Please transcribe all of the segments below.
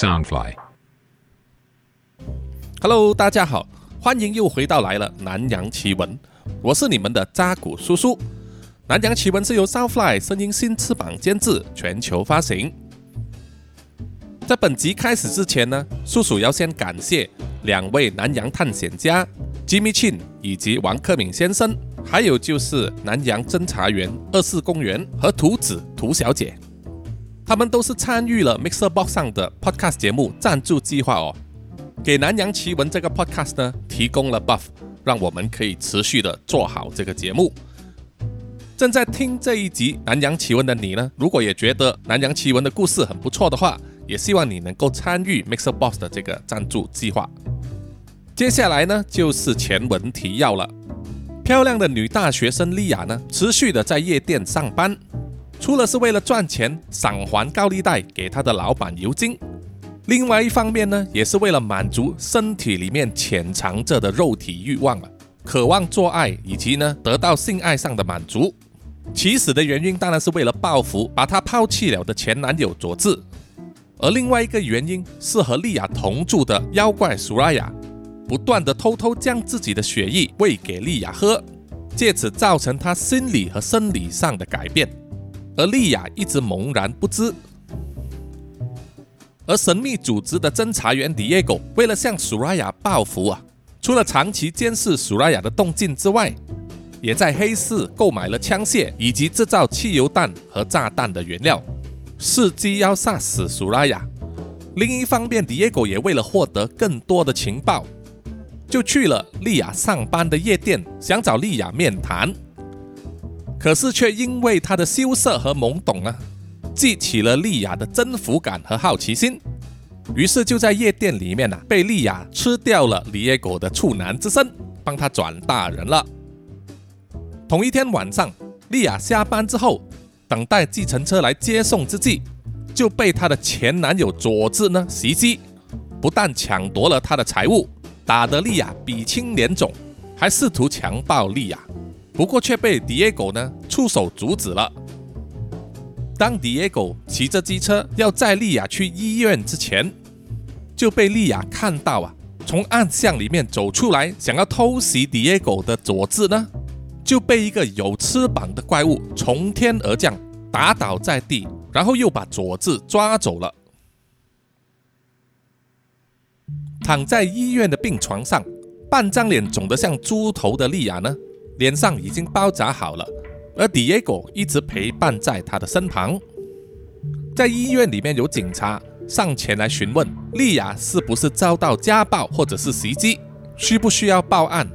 Soundfly。Hello，大家好，欢迎又回到来了南洋奇闻，我是你们的扎古叔叔。南洋奇闻是由 Soundfly 声音新翅膀监制，全球发行。在本集开始之前呢，叔叔要先感谢两位南洋探险家 Jimmy Chin 以及王克敏先生，还有就是南洋侦查员二四公园和图子图小姐，他们都是参与了 Mixer Box 上的 Podcast 节目赞助计划哦。给南洋奇闻这个 podcast 呢提供了 buff，让我们可以持续的做好这个节目。正在听这一集南洋奇闻的你呢，如果也觉得南洋奇闻的故事很不错的话，也希望你能够参与 Mixer Box 的这个赞助计划。接下来呢就是前文提要了。漂亮的女大学生莉亚呢，持续的在夜店上班，除了是为了赚钱赏还高利贷给她的老板尤金。另外一方面呢，也是为了满足身体里面潜藏着的肉体欲望啊，渴望做爱以及呢得到性爱上的满足。起始的原因当然是为了报复把她抛弃了的前男友佐治，而另外一个原因是和莉亚同住的妖怪苏拉雅，不断的偷偷将自己的血液喂给莉亚喝，借此造成她心理和生理上的改变，而莉亚一直茫然不知。而神秘组织的侦查员 Diego 为了向苏拉雅报复啊，除了长期监视苏拉雅的动静之外，也在黑市购买了枪械以及制造汽油弹和炸弹的原料，伺机要杀死苏拉雅。另一方面，Diego 也为了获得更多的情报，就去了莉亚上班的夜店，想找莉亚面谈。可是却因为他的羞涩和懵懂啊，激起了莉亚的征服感和好奇心，于是就在夜店里面啊，被莉亚吃掉了里耶狗的处男之身，帮他转大人了。同一天晚上，莉亚下班之后，等待计程车来接送之际，就被她的前男友佐治呢袭击，不但抢夺了她的财物，打得莉亚鼻青脸肿，还试图强暴莉亚，不过却被 Diego 呢出手阻止了。当 Diego 骑着机车要载莉亚去医院之前，就被莉亚看到啊，从暗巷里面走出来，想要偷袭 Diego 的佐治呢，就被一个有翅膀的怪物从天而降，打倒在地，然后又把佐治抓走了。躺在医院的病床上，半张脸肿得像猪头的莉亚呢，脸上已经包扎好了。而 Diego 一直陪伴在他的身旁。在医院里面有警察上前来询问莉亚是不是遭到家暴或者是袭击，需不需要报案。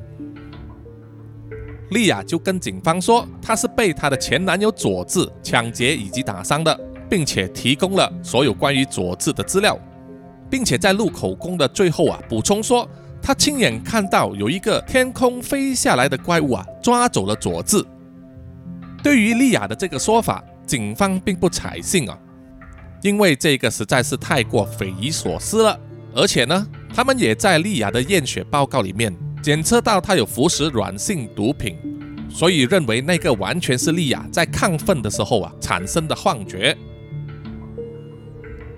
莉亚就跟警方说，她是被她的前男友佐治抢劫以及打伤的，并且提供了所有关于佐治的资料，并且在录口供的最后啊补充说，他亲眼看到有一个天空飞下来的怪物啊抓走了佐治。对于莉亚的这个说法，警方并不采信啊，因为这个实在是太过匪夷所思了。而且呢，他们也在莉亚的验血报告里面检测到她有服食软性毒品，所以认为那个完全是莉亚在亢奋的时候啊产生的幻觉。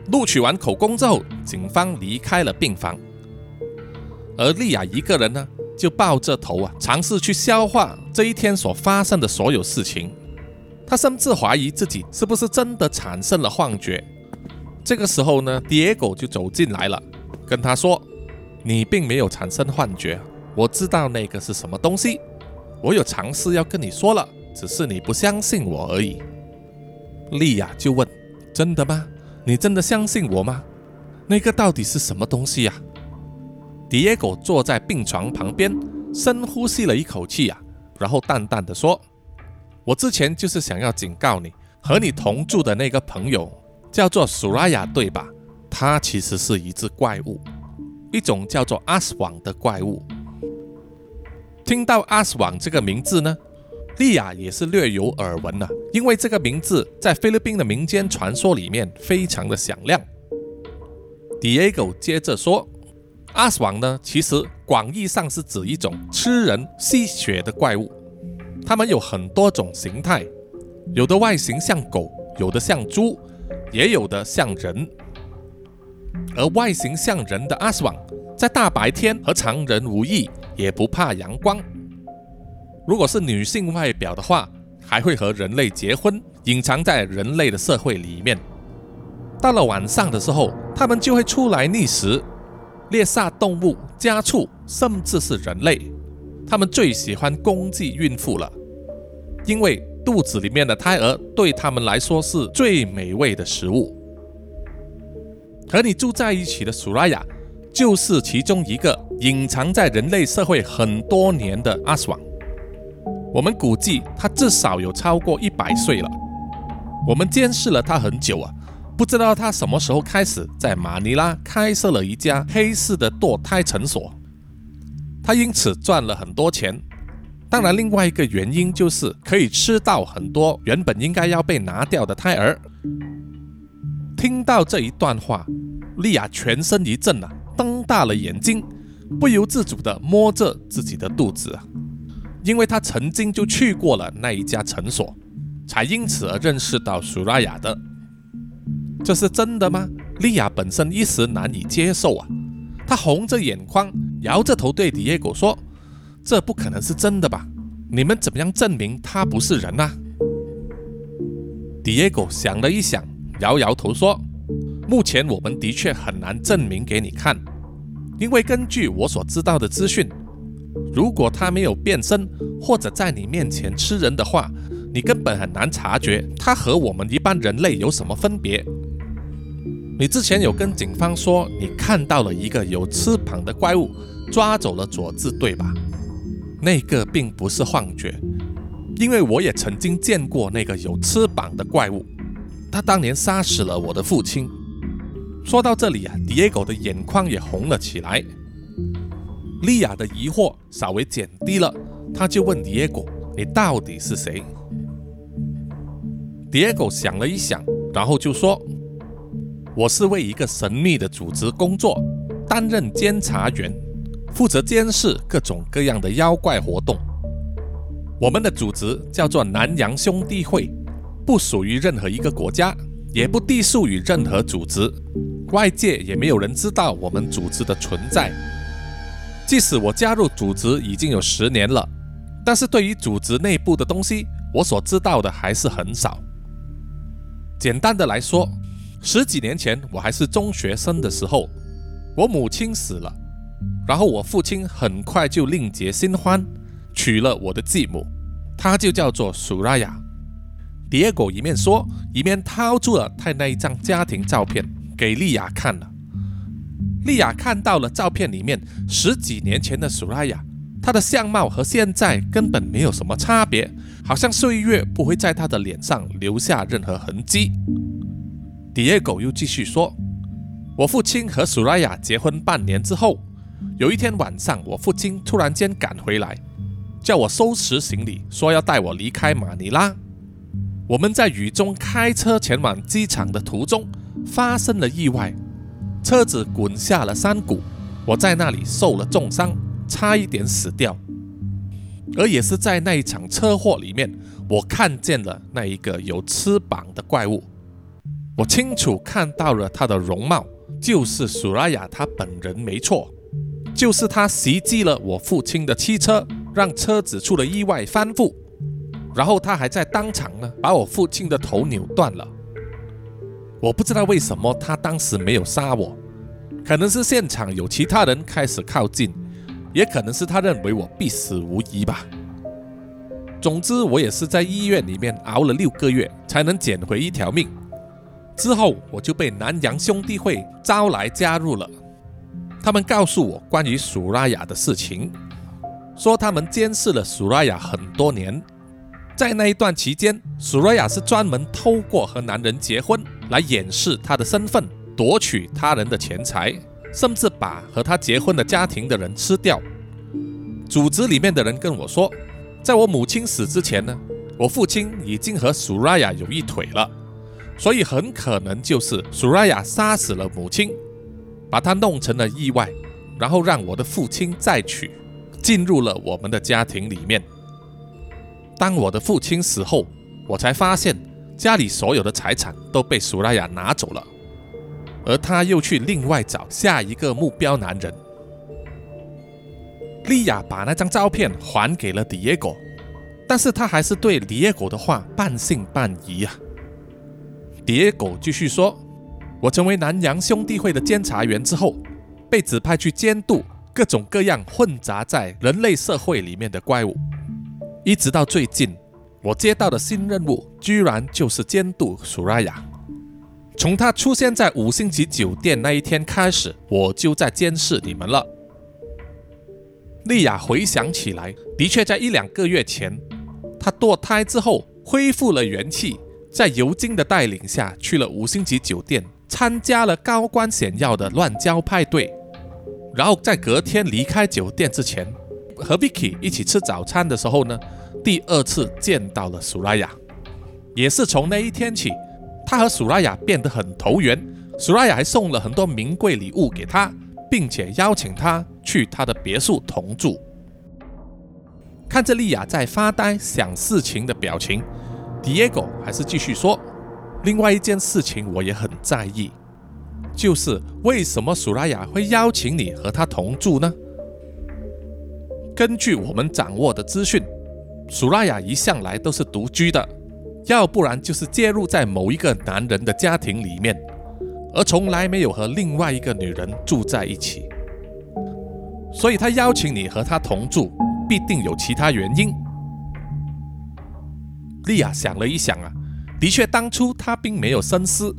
录取完口供之后，警方离开了病房，而莉亚一个人呢？就抱着头啊，尝试去消化这一天所发生的所有事情。他甚至怀疑自己是不是真的产生了幻觉。这个时候呢叠狗就走进来了，跟他说：“你并没有产生幻觉，我知道那个是什么东西。我有尝试要跟你说了，只是你不相信我而已。”莉亚就问：“真的吗？你真的相信我吗？那个到底是什么东西呀？” Diego 坐在病床旁边，深呼吸了一口气啊，然后淡淡的说：“我之前就是想要警告你，和你同住的那个朋友叫做苏拉雅，对吧？他其实是一只怪物，一种叫做阿斯网的怪物。听到阿斯网这个名字呢，莉亚也是略有耳闻呐，因为这个名字在菲律宾的民间传说里面非常的响亮。Diego 接着说。阿斯王呢，其实广义上是指一种吃人吸血的怪物。它们有很多种形态，有的外形像狗，有的像猪，也有的像人。而外形像人的阿斯旺，在大白天和常人无异，也不怕阳光。如果是女性外表的话，还会和人类结婚，隐藏在人类的社会里面。到了晚上的时候，他们就会出来觅食，猎杀动物、家畜，甚至是人类。他们最喜欢攻击孕妇了，因为肚子里面的胎儿对他们来说是最美味的食物。和你住在一起的苏拉雅，就是其中一个隐藏在人类社会很多年的阿斯旺。我们估计他至少有超过一百岁了。我们监视了他很久啊，不知道他什么时候开始在马尼拉开设了一家黑市的堕胎诊所。他因此赚了很多钱。当然，另外一个原因就是可以吃到很多原本应该要被拿掉的胎儿。听到这一段话，莉亚全身一震啊，瞪大了眼睛，不由自主地摸着自己的肚子啊。因为他曾经就去过了那一家诊所，才因此而认识到苏拉雅的。这是真的吗？莉亚本身一时难以接受啊，她红着眼眶，摇着头对迪耶狗说：“这不可能是真的吧？你们怎么样证明他不是人呢？”迪耶狗想了一想，摇摇头说：“目前我们的确很难证明给你看，因为根据我所知道的资讯。”如果他没有变身，或者在你面前吃人的话，你根本很难察觉他和我们一般人类有什么分别。你之前有跟警方说你看到了一个有翅膀的怪物抓走了佐治，对吧？那个并不是幻觉，因为我也曾经见过那个有翅膀的怪物，他当年杀死了我的父亲。说到这里啊，迪耶狗的眼眶也红了起来。莉亚的疑惑稍微减低了，他就问迪耶狗：“你到底是谁？”迪耶狗想了一想，然后就说：“我是为一个神秘的组织工作，担任监察员，负责监视各种各样的妖怪活动。我们的组织叫做南洋兄弟会，不属于任何一个国家，也不隶属于任何组织，外界也没有人知道我们组织的存在。”即使我加入组织已经有十年了，但是对于组织内部的东西，我所知道的还是很少。简单的来说，十几年前我还是中学生的时候，我母亲死了，然后我父亲很快就另结新欢，娶了我的继母，她就叫做苏拉雅。蝶狗一面说，一面掏出了他那一张家庭照片给莉亚看了。莉亚看到了照片里面十几年前的苏拉雅，她的相貌和现在根本没有什么差别，好像岁月不会在她的脸上留下任何痕迹。迪耶狗又继续说：“我父亲和苏拉雅结婚半年之后，有一天晚上，我父亲突然间赶回来，叫我收拾行李，说要带我离开马尼拉。我们在雨中开车前往机场的途中，发生了意外。”车子滚下了山谷，我在那里受了重伤，差一点死掉。而也是在那一场车祸里面，我看见了那一个有翅膀的怪物。我清楚看到了他的容貌，就是苏拉雅他本人没错，就是他袭击了我父亲的汽车，让车子出了意外翻覆，然后他还在当场呢把我父亲的头扭断了。我不知道为什么他当时没有杀我，可能是现场有其他人开始靠近，也可能是他认为我必死无疑吧。总之，我也是在医院里面熬了六个月才能捡回一条命。之后，我就被南洋兄弟会招来加入了。他们告诉我关于苏拉雅的事情，说他们监视了苏拉雅很多年，在那一段期间，苏拉雅是专门偷过和男人结婚。来掩饰他的身份，夺取他人的钱财，甚至把和他结婚的家庭的人吃掉。组织里面的人跟我说，在我母亲死之前呢，我父亲已经和苏拉雅有一腿了，所以很可能就是苏拉雅杀死了母亲，把她弄成了意外，然后让我的父亲再娶，进入了我们的家庭里面。当我的父亲死后，我才发现。家里所有的财产都被苏拉雅拿走了，而他又去另外找下一个目标男人。莉亚把那张照片还给了迪耶狗，但是他还是对迪耶狗的话半信半疑啊。迪耶狗继续说：“我成为南洋兄弟会的监察员之后，被指派去监督各种各样混杂在人类社会里面的怪物，一直到最近，我接到的新任务居然就是监督苏拉雅。从他出现在五星级酒店那一天开始，我就在监视你们了。”莉亚回想起来，的确在一两个月前，她堕胎之后恢复了元气，在尤金的带领下去了五星级酒店，参加了高官显要的乱交派对，然后在隔天离开酒店之前，和 Vicky 一起吃早餐的时候呢，第二次见到了苏拉雅，也是从那一天起，他和苏拉雅变得很投缘，苏拉雅还送了很多名贵礼物给他。并且邀请他去他的别墅同住。看着莉亚在发呆想事情的表情，Diego 还是继续说：“另外一件事情我也很在意，就是为什么苏拉雅会邀请你和他同住呢？根据我们掌握的资讯，苏拉雅一向来都是独居的，要不然就是介入在某一个男人的家庭里面。”而从来没有和另外一个女人住在一起，所以他邀请你和他同住，必定有其他原因。莉亚想了一想啊，的确，当初他并没有深思，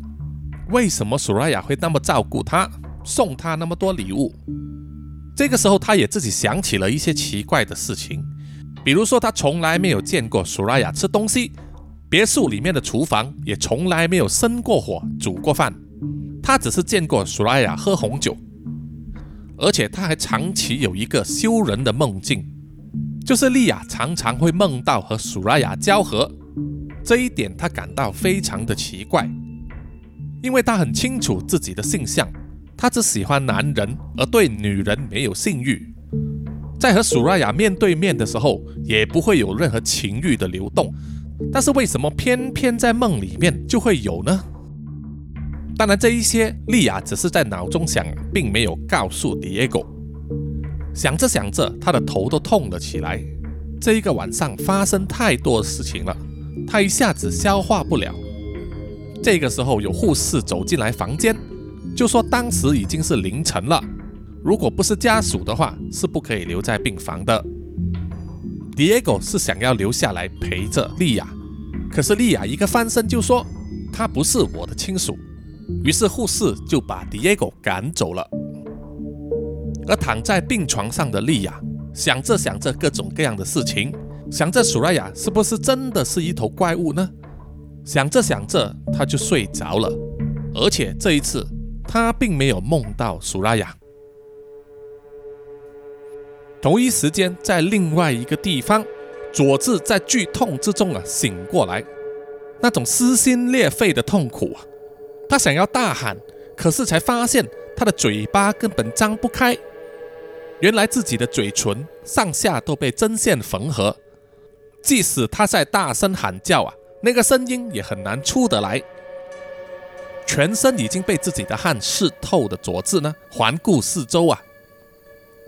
为什么苏拉雅会那么照顾他，送他那么多礼物。这个时候，他也自己想起了一些奇怪的事情，比如说他从来没有见过苏拉雅吃东西，别墅里面的厨房也从来没有生过火煮过饭。他只是见过苏拉雅喝红酒，而且他还长期有一个羞人的梦境，就是莉亚常常会梦到和苏拉雅交合。这一点他感到非常的奇怪，因为他很清楚自己的性向，他只喜欢男人，而对女人没有性欲。在和苏拉雅面对面的时候，也不会有任何情欲的流动，但是为什么偏偏在梦里面就会有呢？当然，这一些莉亚只是在脑中想，并没有告诉 Diego。想着想着，他的头都痛了起来。这一个晚上发生太多事情了，他一下子消化不了。这个时候，有护士走进来房间，就说当时已经是凌晨了，如果不是家属的话，是不可以留在病房的。Diego 是想要留下来陪着莉亚，可是莉亚一个翻身就说：“他不是我的亲属。”于是护士就把 Diego 赶走了，而躺在病床上的莉亚想着想着各种各样的事情，想着苏拉雅是不是真的是一头怪物呢？想着想着，他就睡着了，而且这一次他并没有梦到苏拉雅。同一时间，在另外一个地方，佐治在剧痛之中啊醒过来，那种撕心裂肺的痛苦啊！他想要大喊，可是才发现他的嘴巴根本张不开。原来自己的嘴唇上下都被针线缝合，即使他在大声喊叫啊，那个声音也很难出得来。全身已经被自己的汗湿透的佐治呢，环顾四周啊，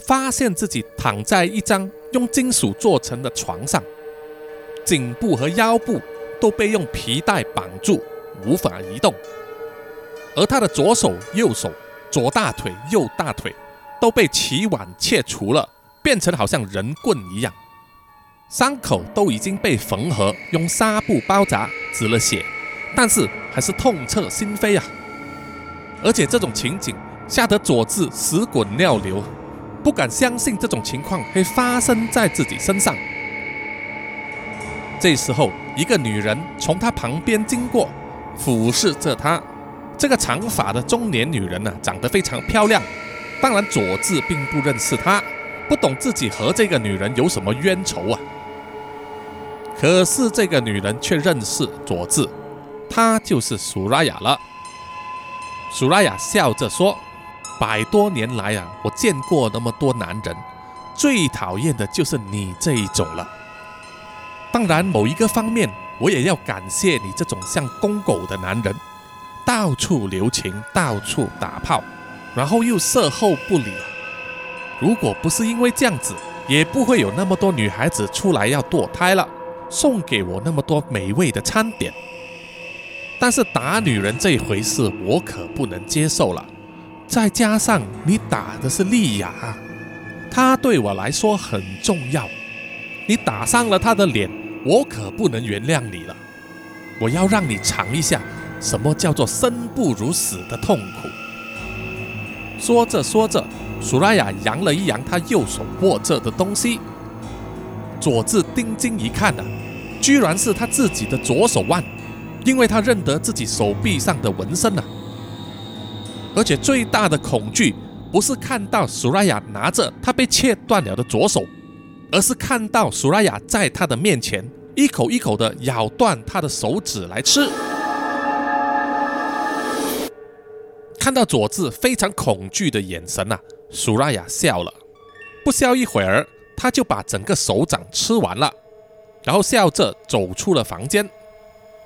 发现自己躺在一张用金属做成的床上，颈部和腰部都被用皮带绑住，无法移动。而他的左手、右手、左大腿、右大腿都被起碗切除了，变成好像人棍一样，伤口都已经被缝合，用纱布包扎，止了血，但是还是痛彻心扉啊！而且这种情景吓得佐治屎滚尿流，不敢相信这种情况会发生在自己身上。这时候，一个女人从他旁边经过，俯视着他。这个长发的中年女人呢，长得非常漂亮。当然，佐治并不认识她，不懂自己和这个女人有什么冤仇啊。可是这个女人却认识佐治，她就是苏拉雅了。苏拉雅笑着说：“百多年来啊，我见过那么多男人，最讨厌的就是你这一种了。当然，某一个方面，我也要感谢你这种像公狗的男人。”到处留情，到处打炮，然后又色后不理。如果不是因为这样子，也不会有那么多女孩子出来要堕胎了，送给我那么多美味的餐点。但是打女人这回事，我可不能接受了。再加上你打的是丽雅，她对我来说很重要。你打伤了她的脸，我可不能原谅你了。我要让你尝一下什么叫做生不如死的痛苦。说着说着，苏拉雅扬了一扬她右手握着的东西，佐治定睛一看呢，居然是他自己的左手腕。因为他认得自己手臂上的纹身啊，而且最大的恐惧不是看到苏拉雅拿着他被切断了的左手，而是看到苏拉雅在他的面前一口一口的咬断他的手指来吃。看到佐治非常恐惧的眼神啊，苏拉雅笑了，不消一会儿，他就把整个手掌吃完了，然后笑着走出了房间。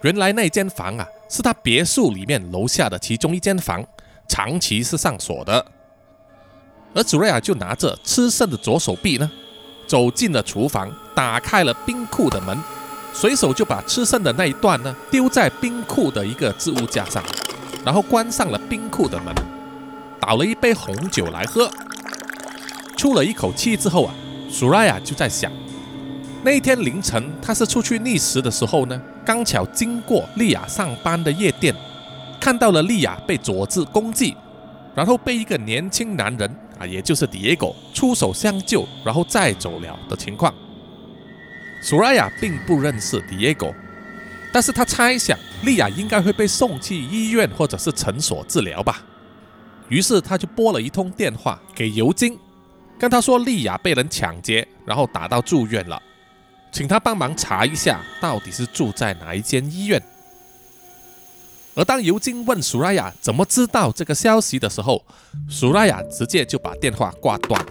原来那间房啊，是他别墅里面楼下的其中一间房，长期是上锁的。而祖瑞亚就拿着吃剩的左手臂呢，走进了厨房，打开了冰库的门，随手就把吃剩的那一段呢丢在冰库的一个置物架上，然后关上了冰库的门，倒了一杯红酒来喝。出了一口气之后啊，苏瑞亚就在想。那一天凌晨，他是出去觅食的时候呢，刚巧经过莉亚上班的夜店，看到了莉亚被佐治攻击，然后被一个年轻男人啊，也就是 Diego 出手相救，然后再走了的情况。苏拉雅并不认识 Diego，但是他猜想莉亚应该会被送去医院或者是诊所治疗吧，于是他就拨了一通电话给尤金，跟他说莉亚被人抢劫，然后打到住院了。请他帮忙查一下，到底是住在哪一间医院。而当尤金问苏拉雅怎么知道这个消息的时候，苏拉雅直接就把电话挂断。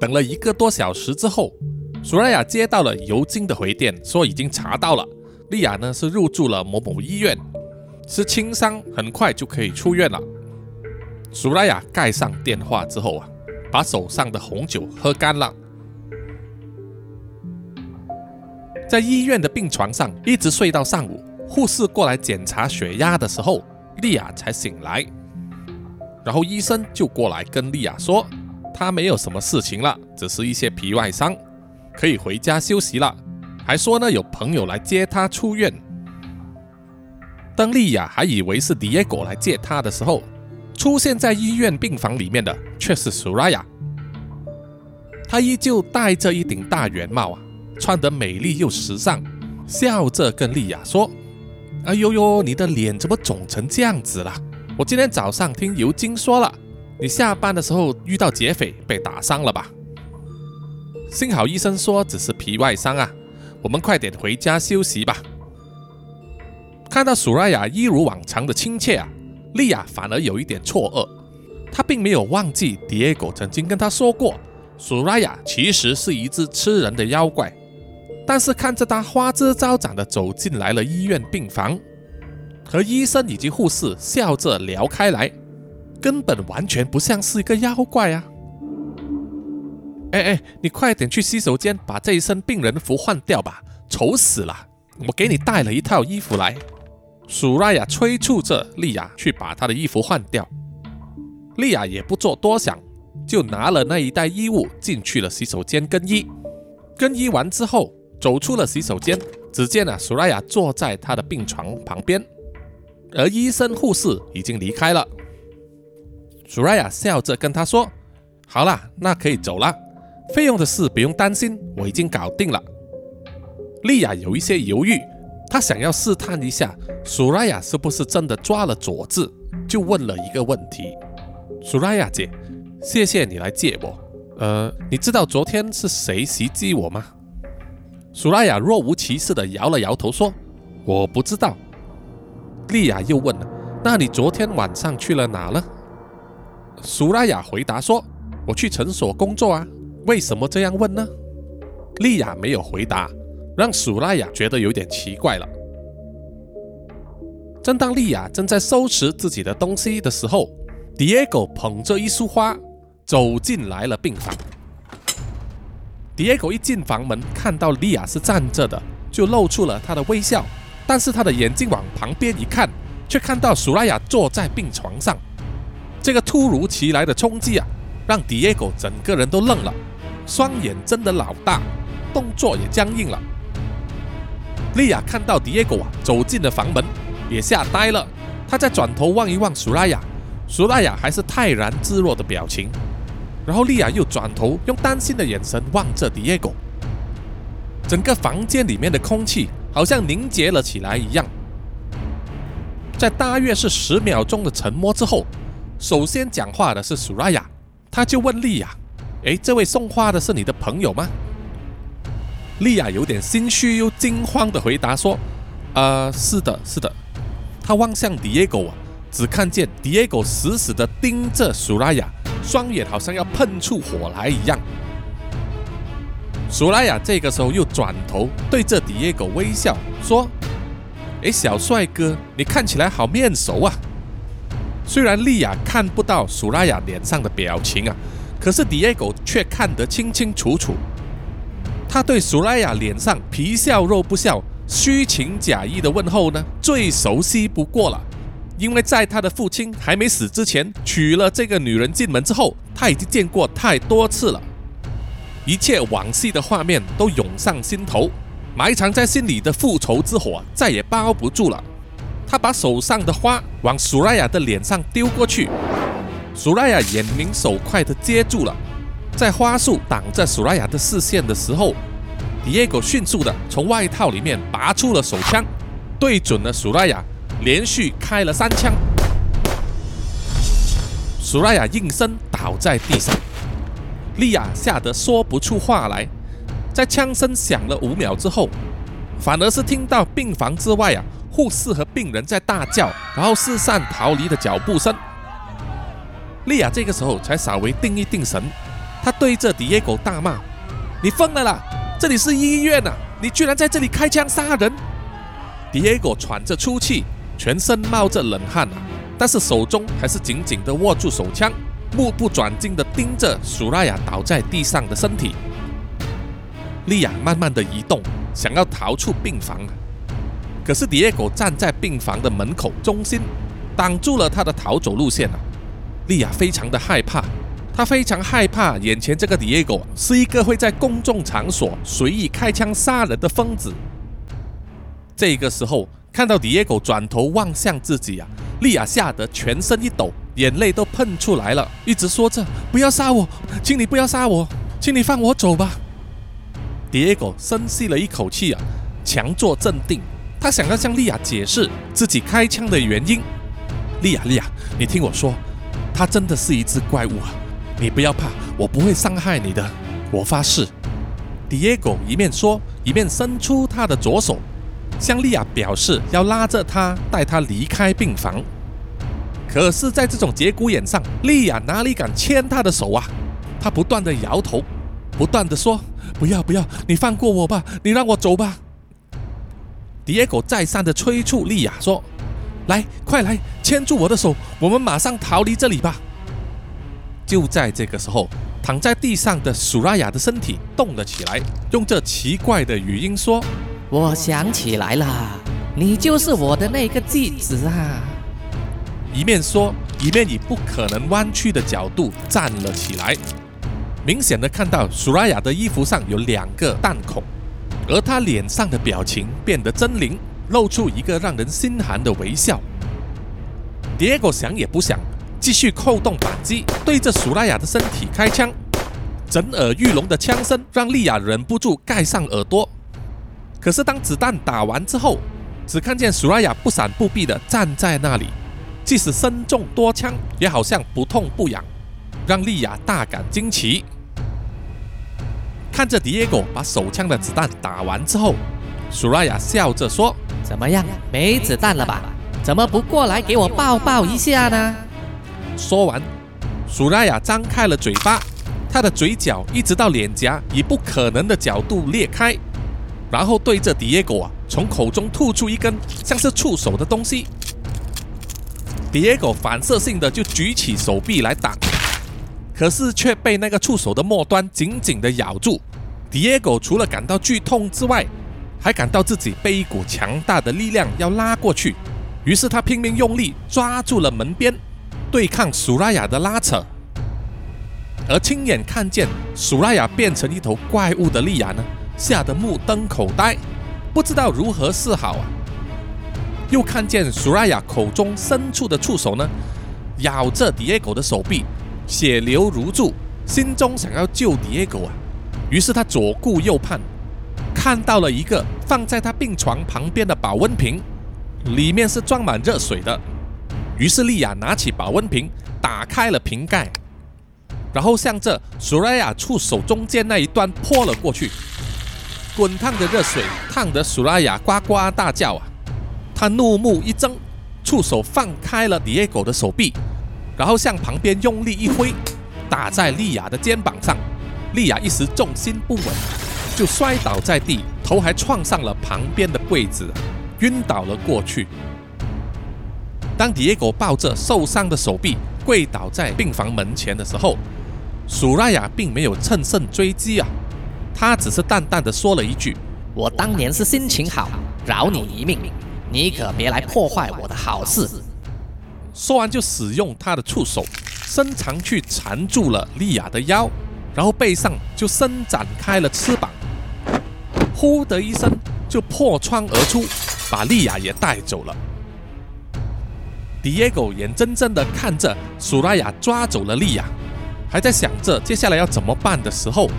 等了一个多小时之后，苏拉雅接到了尤金的回电，说已经查到了，莉亚呢是入住了某某医院，是轻伤，很快就可以出院了。苏拉雅盖上电话之后啊，把手上的红酒喝干了。在医院的病床上一直睡到上午，护士过来检查血压的时候，莉亚才醒来。然后医生就过来跟莉亚说，她没有什么事情了，只是一些皮外伤，可以回家休息了。还说呢，有朋友来接她出院。当莉亚还以为是迪耶果来接她的时候，出现在医院病房里面的却是苏拉雅。她依旧戴着一顶大圆帽啊。穿得美丽又时尚，笑着跟丽亚说：“哎呦呦，你的脸怎么肿成这样子了？我今天早上听尤金说了，你下班的时候遇到劫匪被打伤了吧？幸好医生说只是皮外伤啊，我们快点回家休息吧。”看到苏拉雅一如往常的亲切啊，丽亚反而有一点错愕，他并没有忘记迪耶狗曾经跟他说过，苏拉雅其实是一只吃人的妖怪。但是看着他花枝招展地走进来了医院病房，和医生以及护士笑着聊开来，根本完全不像是一个妖怪啊！哎哎，你快点去洗手间把这一身病人服换掉吧，丑死了！我给你带了一套衣服来。苏拉雅催促着莉亚去把她的衣服换掉，莉亚也不做多想，就拿了那一袋衣物进去了洗手间更衣。更衣完之后。走出了洗手间，只见啊，苏拉雅坐在他的病床旁边，而医生护士已经离开了。苏拉雅笑着跟他说：“好了，那可以走了，费用的事不用担心，我已经搞定了。”莉亚有一些犹豫，她想要试探一下苏拉雅是不是真的抓了佐治，就问了一个问题：“苏拉雅姐，谢谢你来接我。呃，你知道昨天是谁袭击我吗？”苏拉雅若无其事地摇了摇头，说：“我不知道。”莉亚又问：“那你昨天晚上去了哪了？”苏拉雅回答说：“我去诊所工作啊。”为什么这样问呢？莉亚没有回答，让苏拉雅觉得有点奇怪了。正当莉亚正在收拾自己的东西的时候，Diego 捧着一束花走进来了病房。Diego 一进房门，看到莉亚是站着的，就露出了他的微笑。但是他的眼睛往旁边一看，却看到苏拉雅坐在病床上。这个突如其来的冲击啊，让 Diego 整个人都愣了，双眼睁得老大，动作也僵硬了。莉亚看到 Diego 啊走进了房门，也吓呆了。他再转头望一望苏拉雅，苏拉雅还是泰然自若的表情。然后莉亚又转头用担心的眼神望着 Diego，整个房间里面的空气好像凝结了起来一样。在大约是十秒钟的沉默之后，首先讲话的是苏拉雅，他就问莉亚：“诶，这位送花的是你的朋友吗？”莉亚有点心虚又惊慌的回答说：“呃，是的，是的。”他望向 Diego 啊，只看见 Diego 死死的盯着苏拉雅。双眼好像要喷出火来一样。苏拉雅这个时候又转头对着迪耶狗微笑说：“哎，小帅哥，你看起来好面熟啊。”虽然莉亚看不到苏拉雅脸上的表情啊，可是迪耶狗却看得清清楚楚。他对苏拉雅脸上皮笑肉不笑、虚情假意的问候呢，最熟悉不过了。因为在他的父亲还没死之前，娶了这个女人进门之后，他已经见过太多次了。一切往昔的画面都涌上心头，埋藏在心里的复仇之火再也包不住了。他把手上的花往苏拉雅的脸上丢过去，苏拉雅眼明手快地接住了。在花束挡在苏拉雅的视线的时候，迪耶狗迅速地从外套里面拔出了手枪，对准了苏拉雅。连续开了三枪，苏拉雅应声倒在地上。莉亚吓得说不出话来。在枪声响了五秒之后，反而是听到病房之外啊，护士和病人在大叫，然后四散逃离的脚步声。莉亚这个时候才稍微定一定神，她对着迪耶狗大骂：“你疯了啦！这里是医院呐，你居然在这里开枪杀人！”迪耶狗喘着粗气。全身冒着冷汗啊，但是手中还是紧紧地握住手枪，目不转睛地盯着苏拉雅倒在地上的身体。莉亚慢慢地移动，想要逃出病房，可是迪耶狗站在病房的门口中心，挡住了他的逃走路线啊！莉亚非常的害怕，她非常害怕眼前这个迪耶狗是一个会在公众场所随意开枪杀人的疯子。这个时候。看到迪耶狗转头望向自己啊，莉亚吓得全身一抖，眼泪都喷出来了，一直说着：“不要杀我，请你不要杀我，请你放我走吧。”迪耶狗深吸了一口气啊，强作镇定，他想要向莉亚解释自己开枪的原因。莉亚，莉亚，你听我说，他真的是一只怪物啊，你不要怕，我不会伤害你的，我发誓。迪耶狗一面说，一面伸出他的左手。向莉亚表示要拉着她带她离开病房，可是，在这种节骨眼上，莉亚哪里敢牵他的手啊？他不断的摇头，不断的说：“不要不要，你放过我吧，你让我走吧。”迪耶狗再三的催促莉亚说：“来，快来，牵住我的手，我们马上逃离这里吧。”就在这个时候，躺在地上的苏拉雅的身体动了起来，用这奇怪的语音说。我想起来了，你就是我的那个继子啊！一面说，一面以不可能弯曲的角度站了起来，明显的看到苏拉雅的衣服上有两个弹孔，而他脸上的表情变得狰狞，露出一个让人心寒的微笑。迪戈想也不想，继续扣动扳机，对着苏拉雅的身体开枪，震耳欲聋的枪声让莉亚忍不住盖上耳朵。可是，当子弹打完之后，只看见苏拉雅不闪不避地站在那里，即使身中多枪，也好像不痛不痒，让莉亚大感惊奇。看着迪耶狗把手枪的子弹打完之后，苏拉雅笑着说：“怎么样，没子弹了吧？怎么不过来给我抱抱一下呢？”说完，苏拉雅张开了嘴巴，她的嘴角一直到脸颊以不可能的角度裂开。然后对着迪耶狗啊，从口中吐出一根像是触手的东西，Diego 反射性的就举起手臂来挡，可是却被那个触手的末端紧紧的咬住。Diego 除了感到剧痛之外，还感到自己被一股强大的力量要拉过去，于是他拼命用力抓住了门边，对抗苏拉雅的拉扯。而亲眼看见苏拉雅变成一头怪物的利亚呢，吓得目瞪口呆，不知道如何是好啊！又看见苏拉雅口中伸出的触手呢，咬着 Diego 的手臂，血流如注，心中想要救 Diego 啊！于是他左顾右盼，看到了一个放在他病床旁边的保温瓶，里面是装满热水的。于是莉亚拿起保温瓶，打开了瓶盖。然后向着苏拉雅触手中间那一端泼了过去，滚烫的热水烫得苏拉雅呱呱大叫啊！他怒目一睁，触手放开了迪耶狗的手臂，然后向旁边用力一挥，打在莉亚的肩膀上。莉亚一时重心不稳，就摔倒在地，头还撞上了旁边的柜子，晕倒了过去。当迪耶狗抱着受伤的手臂跪倒在病房门前的时候，苏拉雅并没有趁胜追击啊，他只是淡淡的说了一句：“我当年是心情好，饶你一命，你可别来破坏我的好事。”说完就使用他的触手伸长去缠住了莉亚的腰，然后背上就伸展开了翅膀，呼的一声就破窗而出，把莉亚也带走了。迪耶狗眼睁睁的看着苏拉雅抓走了莉亚。还在想着接下来要怎么办的时候，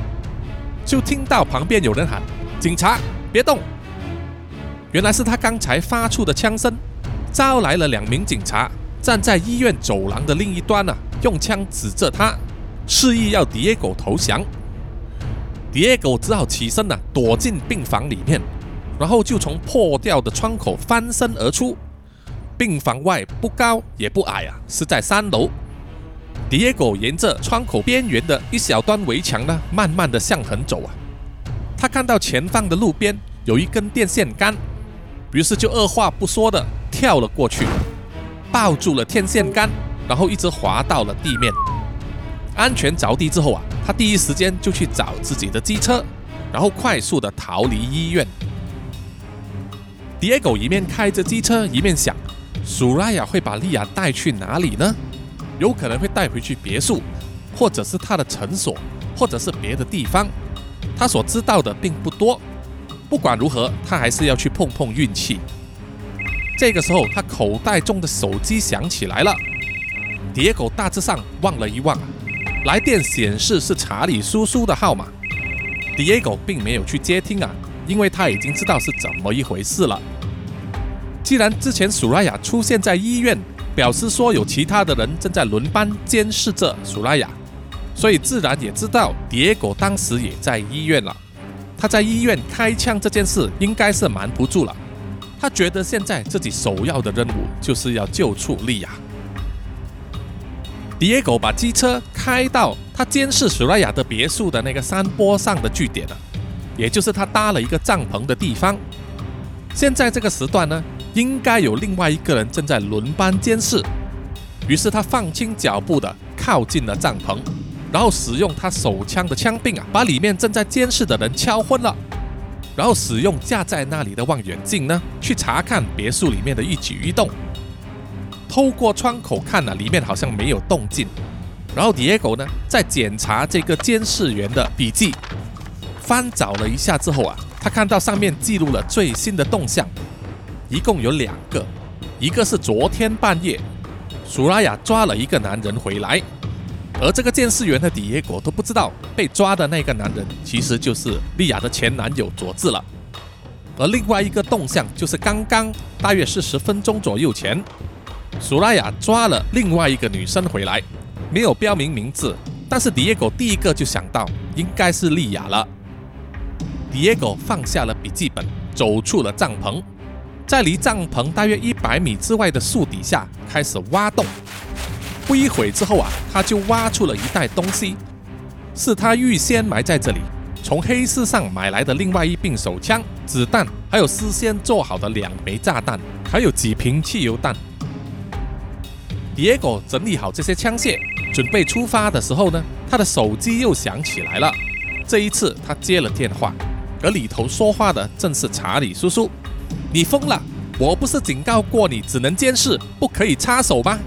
就听到旁边有人喊：“警察，别动！”原来是他刚才发出的枪声，招来了两名警察，站在医院走廊的另一端啊，用枪指着他，示意要迪耶狗投降。迪耶狗只好起身啊，躲进病房里面，然后就从破掉的窗口翻身而出。病房外不高也不矮啊，是在三楼。迪耶狗沿着窗口边缘的一小段围墙呢，慢慢的向横走啊。他看到前方的路边有一根电线杆，于是就二话不说的跳了过去，抱住了电线杆，然后一直滑到了地面。安全着地之后啊，他第一时间就去找自己的机车，然后快速的逃离医院。迪耶狗一面开着机车，一面想：苏拉雅会把莉亚带去哪里呢？有可能会带回去别墅，或者是他的诊所，或者是别的地方。他所知道的并不多。不管如何，他还是要去碰碰运气。这个时候，他口袋中的手机响起来了。蝶狗大致上望了一望，来电显示是查理叔叔的号码。蝶狗并没有去接听啊，因为他已经知道是怎么一回事了。既然之前苏拉雅出现在医院，表示说有其他的人正在轮班监视着苏拉雅，所以自然也知道蝶狗当时也在医院了。他在医院开枪这件事应该是瞒不住了。他觉得现在自己首要的任务就是要救出莉亚。蝶狗把机车开到他监视苏拉雅的别墅的那个山坡上的据点了，也就是他搭了一个帐篷的地方。现在这个时段呢？应该有另外一个人正在轮班监视，于是他放轻脚步的靠近了帐篷，然后使用他手枪的枪柄啊，把里面正在监视的人敲昏了，然后使用架在那里的望远镜呢，去查看别墅里面的一举一动。透过窗口看了，里面好像没有动静。然后野狗呢，在检查这个监视员的笔记，翻找了一下之后啊，他看到上面记录了最新的动向。一共有两个，一个是昨天半夜，苏拉雅抓了一个男人回来，而这个监视员的底耶果都不知道，被抓的那个男人其实就是莉亚的前男友佐治了。而另外一个动向就是刚刚大约是十分钟左右前，苏拉雅抓了另外一个女生回来，没有标明名字，但是迪耶狗第一个就想到应该是莉亚了。迪耶狗放下了笔记本，走出了帐篷。在离帐篷大约一百米之外的树底下开始挖洞，不一会之后啊，他就挖出了一袋东西，是他预先埋在这里，从黑市上买来的另外一柄手枪、子弹，还有事先做好的两枚炸弹，还有几瓶汽油弹。Diego 整理好这些枪械，准备出发的时候呢，他的手机又响起来了。这一次他接了电话，而里头说话的正是查理叔叔。你疯了！我不是警告过你只能监视，不可以插手吗？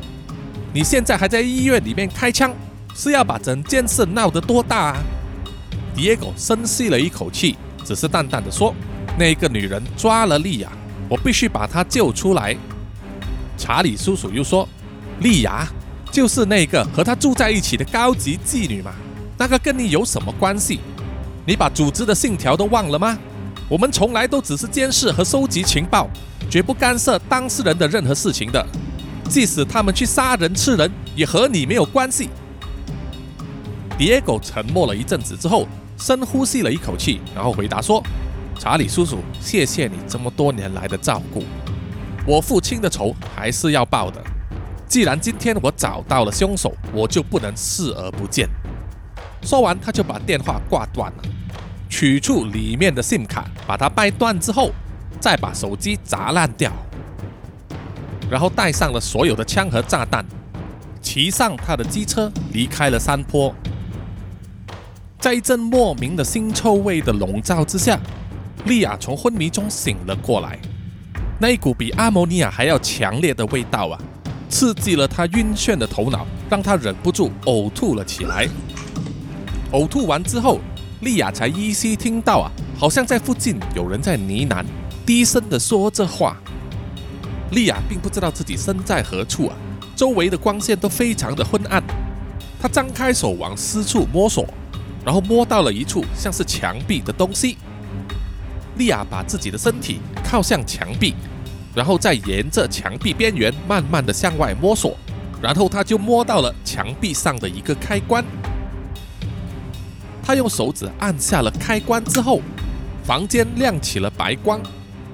你现在还在医院里面开枪，是要把整件事闹得多大啊？Diego 深吸了一口气，只是淡淡的说：“那个女人抓了莉亚，我必须把她救出来。”查理叔叔又说：“莉亚就是那个和她住在一起的高级妓女嘛，那个跟你有什么关系？你把组织的信条都忘了吗？我们从来都只是监视和收集情报，绝不干涉当事人的任何事情的。”即使他们去杀人吃人，也和你没有关系。Diego 沉默了一阵子之后，深呼吸了一口气，然后回答说：“查理叔叔，谢谢你这么多年来的照顾。我父亲的仇还是要报的。既然今天我找到了凶手，我就不能视而不见。”说完，他就把电话挂断了，取出里面的 SIM 卡，把它掰断之后，再把手机砸烂掉。然后带上了所有的枪和炸弹，骑上他的机车离开了山坡。在一阵莫名的腥臭味的笼罩之下，莉亚从昏迷中醒了过来。那一股比阿摩尼亚还要强烈的味道啊，刺激了他晕眩的头脑，让他忍不住呕吐了起来。呕吐完之后，莉亚才依稀听到啊，好像在附近有人在呢喃，低声的说着话。莉亚并不知道自己身在何处啊，周围的光线都非常的昏暗。她张开手往私处摸索，然后摸到了一处像是墙壁的东西。莉亚把自己的身体靠向墙壁，然后再沿着墙壁边缘慢慢的向外摸索，然后她就摸到了墙壁上的一个开关。他用手指按下了开关之后，房间亮起了白光。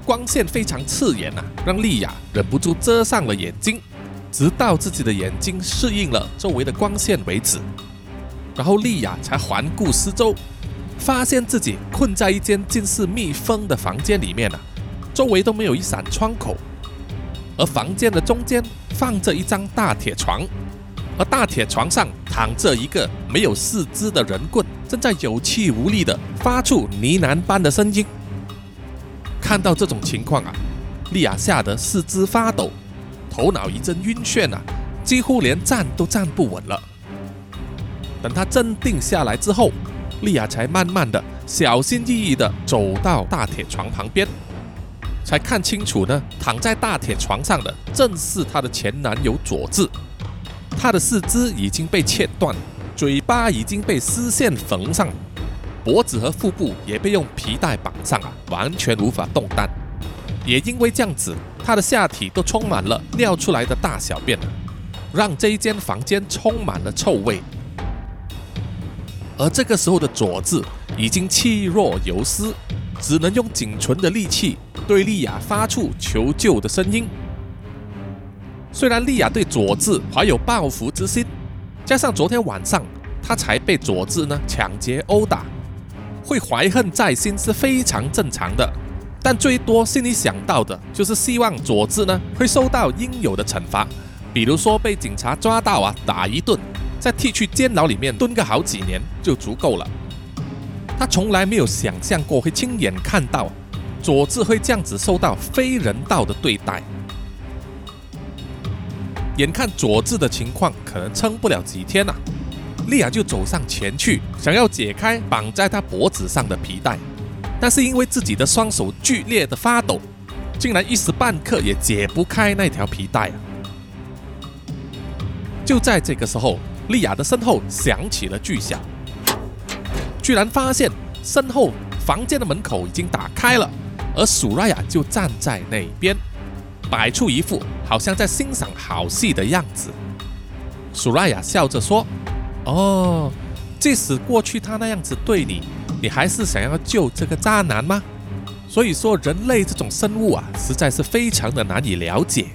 光线非常刺眼啊，让莉亚忍不住遮上了眼睛，直到自己的眼睛适应了周围的光线为止。然后莉亚才环顾四周，发现自己困在一间近似密封的房间里面啊，周围都没有一扇窗口，而房间的中间放着一张大铁床，而大铁床上躺着一个没有四肢的人棍，正在有气无力地发出呢喃般的声音。看到这种情况啊，莉亚吓得四肢发抖，头脑一阵晕眩啊，几乎连站都站不稳了。等她镇定下来之后，莉亚才慢慢的、小心翼翼的走到大铁床旁边，才看清楚呢，躺在大铁床上的正是她的前男友佐治。他的四肢已经被切断，嘴巴已经被丝线缝上。脖子和腹部也被用皮带绑上啊，完全无法动弹。也因为这样子，他的下体都充满了尿出来的大小便让这一间房间充满了臭味。而这个时候的佐治已经气若游丝，只能用仅存的力气对莉亚发出求救的声音。虽然莉亚对佐治怀有报复之心，加上昨天晚上他才被佐治呢抢劫殴打。会怀恨在心是非常正常的，但最多心里想到的就是希望佐治呢会受到应有的惩罚，比如说被警察抓到啊打一顿，再踢去监牢里面蹲个好几年就足够了。他从来没有想象过会亲眼看到佐治会这样子受到非人道的对待。眼看佐治的情况可能撑不了几天呐。莉亚就走上前去，想要解开绑在他脖子上的皮带，但是因为自己的双手剧烈的发抖，竟然一时半刻也解不开那条皮带啊！就在这个时候，莉亚的身后响起了巨响，居然发现身后房间的门口已经打开了，而苏拉雅就站在那边，摆出一副好像在欣赏好戏的样子。苏拉雅笑着说。哦，即使过去他那样子对你，你还是想要救这个渣男吗？所以说，人类这种生物啊，实在是非常的难以了解。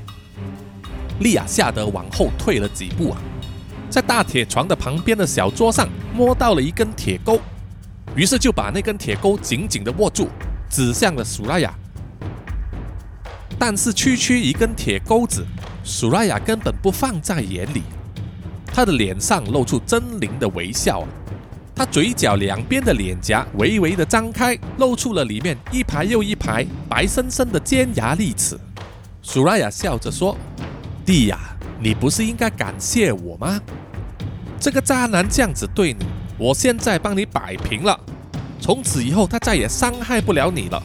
莉亚吓得往后退了几步啊，在大铁床的旁边的小桌上摸到了一根铁钩，于是就把那根铁钩紧紧的握住，指向了苏拉雅。但是区区一根铁钩子，苏拉雅根本不放在眼里，她的脸上露出狰狞的微笑，她嘴角两边的脸颊微微的张开，露出了里面一排又一排白生生的尖牙利齿。苏拉雅笑着说：“弟呀，你不是应该感谢我吗？这个渣男这样子对你，我现在帮你摆平了，从此以后他再也伤害不了你了。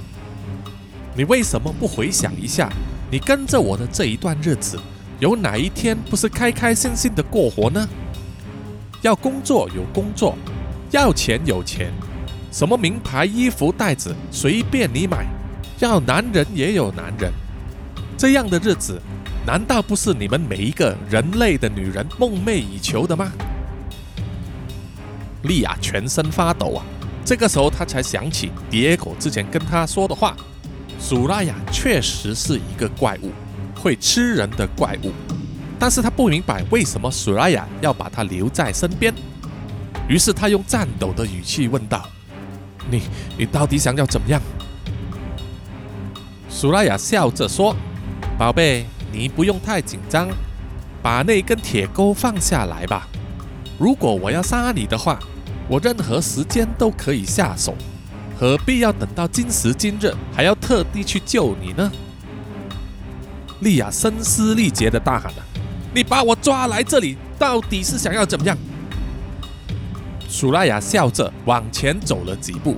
你为什么不回想一下，你跟着我的这一段日子，有哪一天不是开开心心的过活呢？要工作有工作，要钱有钱，什么名牌衣服袋子随便你买，要男人也有男人，这样的日子。”难道不是你们每一个人类的女人梦寐以求的吗？莉亚全身发抖啊！这个时候，她才想起蝶狗之前跟她说的话：苏拉雅确实是一个怪物，会吃人的怪物。但是她不明白为什么苏拉雅要把她留在身边。于是她用颤抖的语气问道：“你，你到底想要怎么样？”苏拉雅笑着说：“宝贝。”你不用太紧张，把那根铁钩放下来吧。如果我要杀你的话，我任何时间都可以下手，何必要等到今时今日还要特地去救你呢？莉亚声嘶力竭的大喊了：“你把我抓来这里，到底是想要怎么样？”苏拉雅笑着往前走了几步，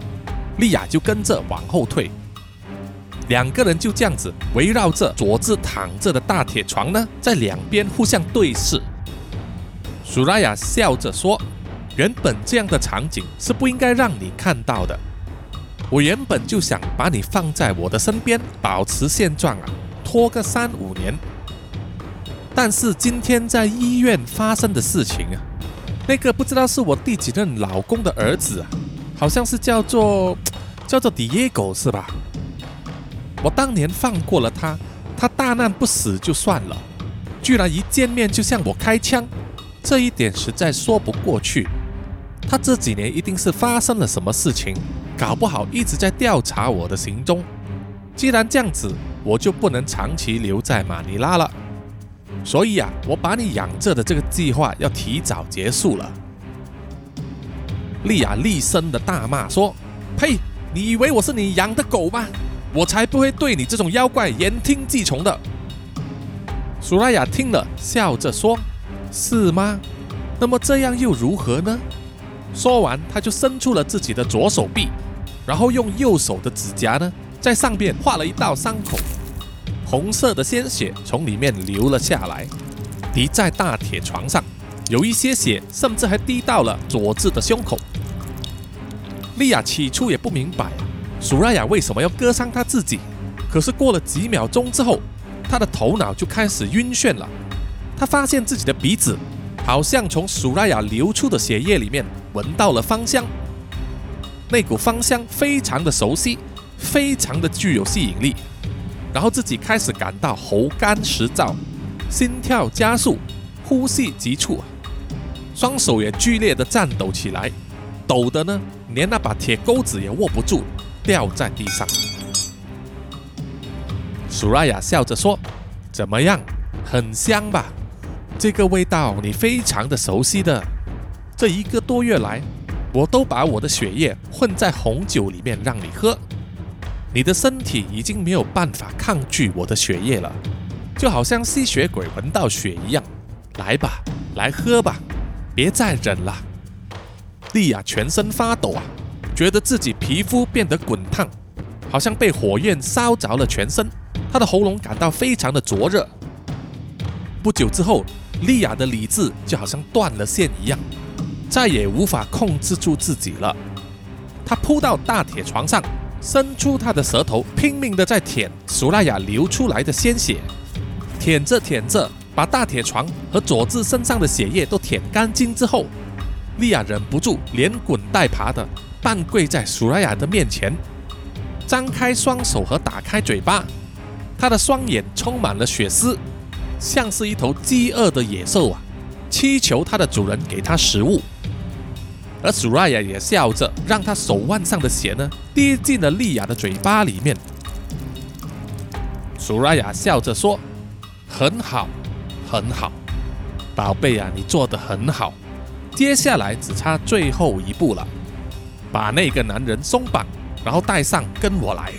莉亚就跟着往后退。两个人就这样子围绕着佐治躺着的大铁床呢，在两边互相对视。苏拉雅笑着说：“原本这样的场景是不应该让你看到的。我原本就想把你放在我的身边，保持现状啊，拖个三五年。但是今天在医院发生的事情啊，那个不知道是我第几任老公的儿子啊，好像是叫做叫做 Diego 是吧？”我当年放过了他，他大难不死就算了，居然一见面就向我开枪，这一点实在说不过去。他这几年一定是发生了什么事情，搞不好一直在调查我的行踪。既然这样子，我就不能长期留在马尼拉了。所以啊，我把你养着的这个计划要提早结束了。利亚厉声的大骂说：“呸！你以为我是你养的狗吗？”我才不会对你这种妖怪言听计从的。苏拉雅听了，笑着说：“是吗？那么这样又如何呢？”说完，他就伸出了自己的左手臂，然后用右手的指甲呢，在上边画了一道伤口，红色的鲜血从里面流了下来，滴在大铁床上，有一些血甚至还滴到了佐治的胸口。莉亚起初也不明白。苏拉雅为什么要割伤他自己？可是过了几秒钟之后，他的头脑就开始晕眩了。他发现自己的鼻子好像从苏拉雅流出的血液里面闻到了芳香，那股芳香非常的熟悉，非常的具有吸引力。然后自己开始感到喉干舌燥，心跳加速，呼吸急促，双手也剧烈的颤抖起来，抖的呢，连那把铁钩子也握不住。掉在地上，苏拉雅笑着说：“怎么样，很香吧？这个味道你非常的熟悉的。这一个多月来，我都把我的血液混在红酒里面让你喝，你的身体已经没有办法抗拒我的血液了，就好像吸血鬼闻到血一样。来吧，来喝吧，别再忍了。”莉亚全身发抖啊！觉得自己皮肤变得滚烫，好像被火焰烧着了全身。她的喉咙感到非常的灼热。不久之后，莉亚的理智就好像断了线一样，再也无法控制住自己了。他扑到大铁床上，伸出他的舌头，拼命的在舔苏拉雅流出来的鲜血，舔着舔着，把大铁床和佐治身上的血液都舔干净之后，莉亚忍不住连滚带爬的。半跪在苏拉雅的面前，张开双手和打开嘴巴，他的双眼充满了血丝，像是一头饥饿的野兽啊，祈求他的主人给他食物。而苏拉雅也笑着，让他手腕上的血呢滴进了莉亚的嘴巴里面。苏拉雅笑着说：“很好，很好，宝贝啊，你做的很好。接下来只差最后一步了，把那个男人松绑，然后带上，跟我来。”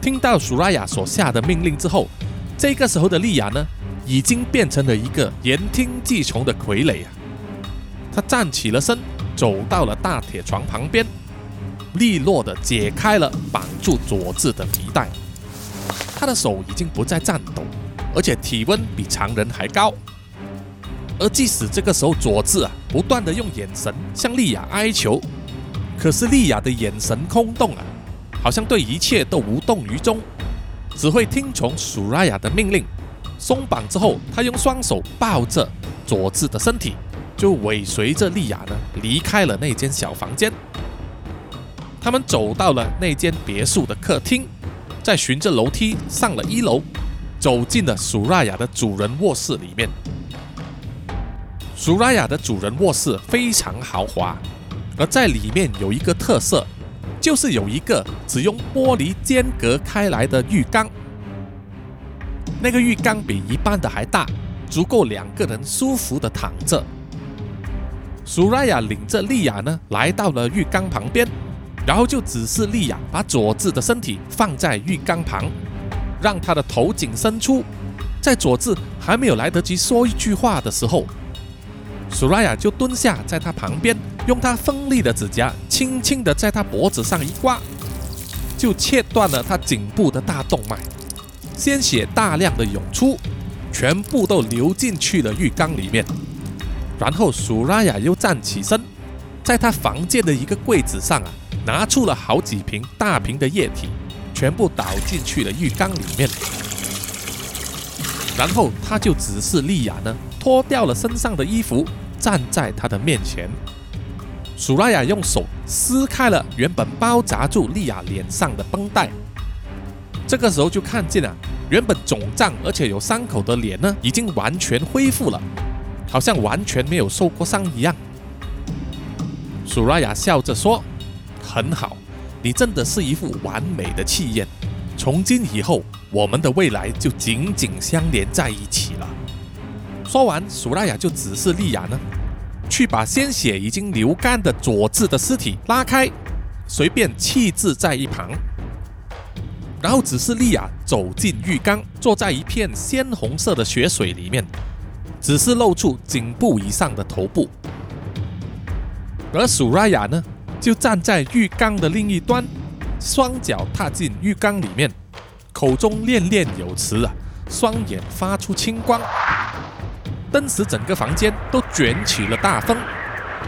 听到苏拉雅所下的命令之后，这个时候的莉亚呢，已经变成了一个言听计从的傀儡啊。他站起了身，走到了大铁床旁边，利落地解开了绑住佐治的皮带。他的手已经不再颤抖，而且体温比常人还高。而即使这个时候，佐治啊不断地用眼神向莉亚哀求，可是莉亚的眼神空洞啊。好像对一切都无动于衷，只会听从苏拉雅的命令。松绑之后，他用双手抱着佐治的身体，就尾随着莉亚呢离开了那间小房间。他们走到了那间别墅的客厅，再循着楼梯上了一楼，走进了苏拉雅的主人卧室里面。苏拉雅的主人卧室非常豪华，而在里面有一个特色。就是有一个只用玻璃间隔开来的浴缸，那个浴缸比一般的还大，足够两个人舒服的躺着。苏拉雅领着莉亚呢来到了浴缸旁边，然后就指示莉亚把佐治的身体放在浴缸旁，让他的头颈伸出。在佐治还没有来得及说一句话的时候，苏拉雅就蹲下在他旁边。用他锋利的指甲轻轻地在他脖子上一刮，就切断了他颈部的大动脉，鲜血大量的涌出，全部都流进去了浴缸里面。然后苏拉雅又站起身，在他房间的一个柜子上啊，拿出了好几瓶大瓶的液体，全部倒进去了浴缸里面。然后他就指示莉亚呢，脱掉了身上的衣服，站在他的面前。苏拉雅用手撕开了原本包扎住莉亚脸上的绷带，这个时候就看见了原本肿胀而且有伤口的脸呢，已经完全恢复了，好像完全没有受过伤一样。苏拉雅笑着说：“很好，你真的是一副完美的气焰。从今以后，我们的未来就紧紧相连在一起了。”说完，苏拉雅就指示莉亚呢。去把鲜血已经流干的佐治的尸体拉开，随便弃置在一旁，然后指示莉亚走进浴缸，坐在一片鲜红色的血水里面，只是露出颈部以上的头部。而苏拉雅呢，就站在浴缸的另一端，双脚踏进浴缸里面，口中念念有词啊，双眼发出青光。顿时，整个房间都卷起了大风，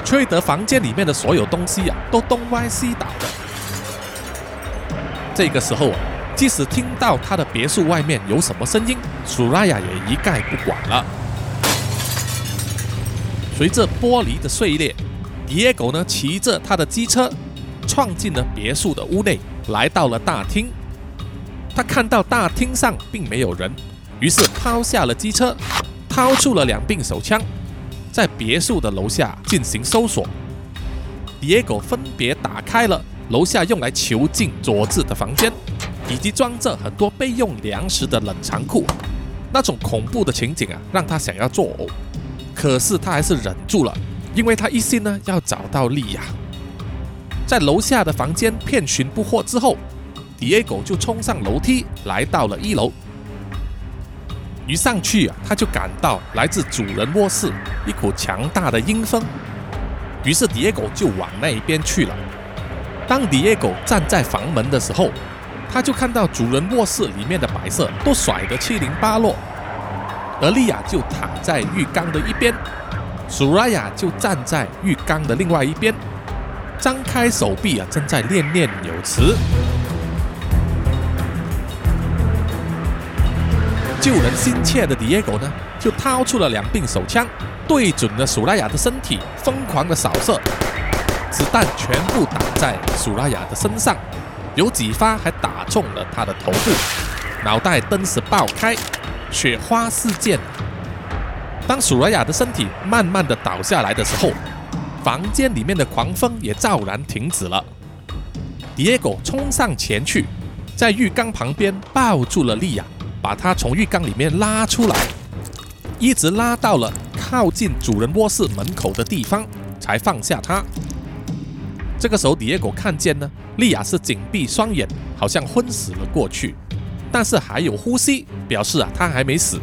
吹得房间里面的所有东西啊都东歪西倒的。这个时候啊，即使听到他的别墅外面有什么声音，苏拉雅也一概不管了。随着玻璃的碎裂，野狗呢骑着他的机车闯进了别墅的屋内，来到了大厅。他看到大厅上并没有人，于是抛下了机车。掏出了两柄手枪，在别墅的楼下进行搜索。野狗分别打开了楼下用来囚禁佐治的房间，以及装着很多备用粮食的冷藏库。那种恐怖的情景啊，让他想要作呕。可是他还是忍住了，因为他一心呢要找到莉亚。在楼下的房间遍寻不获之后，迪耶狗就冲上楼梯，来到了一楼。一上去啊，他就感到来自主人卧室一股强大的阴风，于是迪耶狗就往那一边去了。当迪耶狗站在房门的时候，他就看到主人卧室里面的摆设都甩得七零八落，而莉亚就躺在浴缸的一边，苏拉雅就站在浴缸的另外一边，张开手臂啊，正在念念有词。救人心切的迪耶狗呢，就掏出了两柄手枪，对准了苏拉雅的身体，疯狂的扫射，子弹全部打在苏拉雅的身上，有几发还打中了他的头部，脑袋登时爆开，雪花四溅。当索拉雅的身体慢慢的倒下来的时候，房间里面的狂风也骤然停止了。迪耶狗冲上前去，在浴缸旁边抱住了莉亚。把她从浴缸里面拉出来，一直拉到了靠近主人卧室门口的地方，才放下她。这个时候，迪耶狗看见呢，莉亚是紧闭双眼，好像昏死了过去，但是还有呼吸，表示啊，他还没死。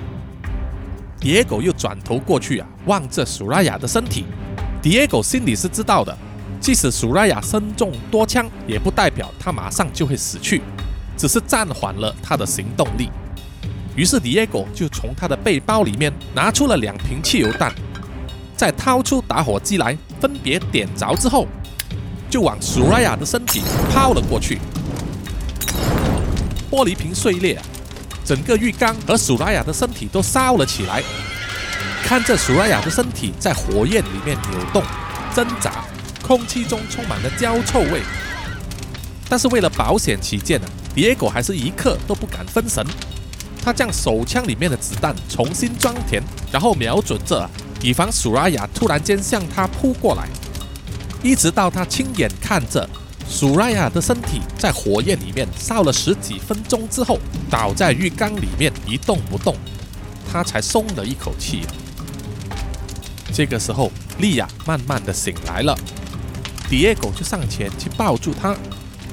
迪耶狗又转头过去啊，望着苏拉雅的身体。迪耶狗心里是知道的，即使苏拉雅身中多枪，也不代表他马上就会死去，只是暂缓了他的行动力。于是迪耶狗就从他的背包里面拿出了两瓶汽油弹，再掏出打火机来，分别点着之后，就往苏拉雅的身体抛了过去。玻璃瓶碎裂，整个浴缸和苏拉雅的身体都烧了起来。看着苏拉雅的身体在火焰里面扭动、挣扎，空气中充满了焦臭味。但是为了保险起见啊，迪耶狗还是一刻都不敢分神。他将手枪里面的子弹重新装填，然后瞄准着，以防苏拉雅突然间向他扑过来。一直到他亲眼看着苏拉雅的身体在火焰里面烧了十几分钟之后，倒在浴缸里面一动不动，他才松了一口气。这个时候，莉亚慢慢的醒来了，迪耶狗就上前去抱住她，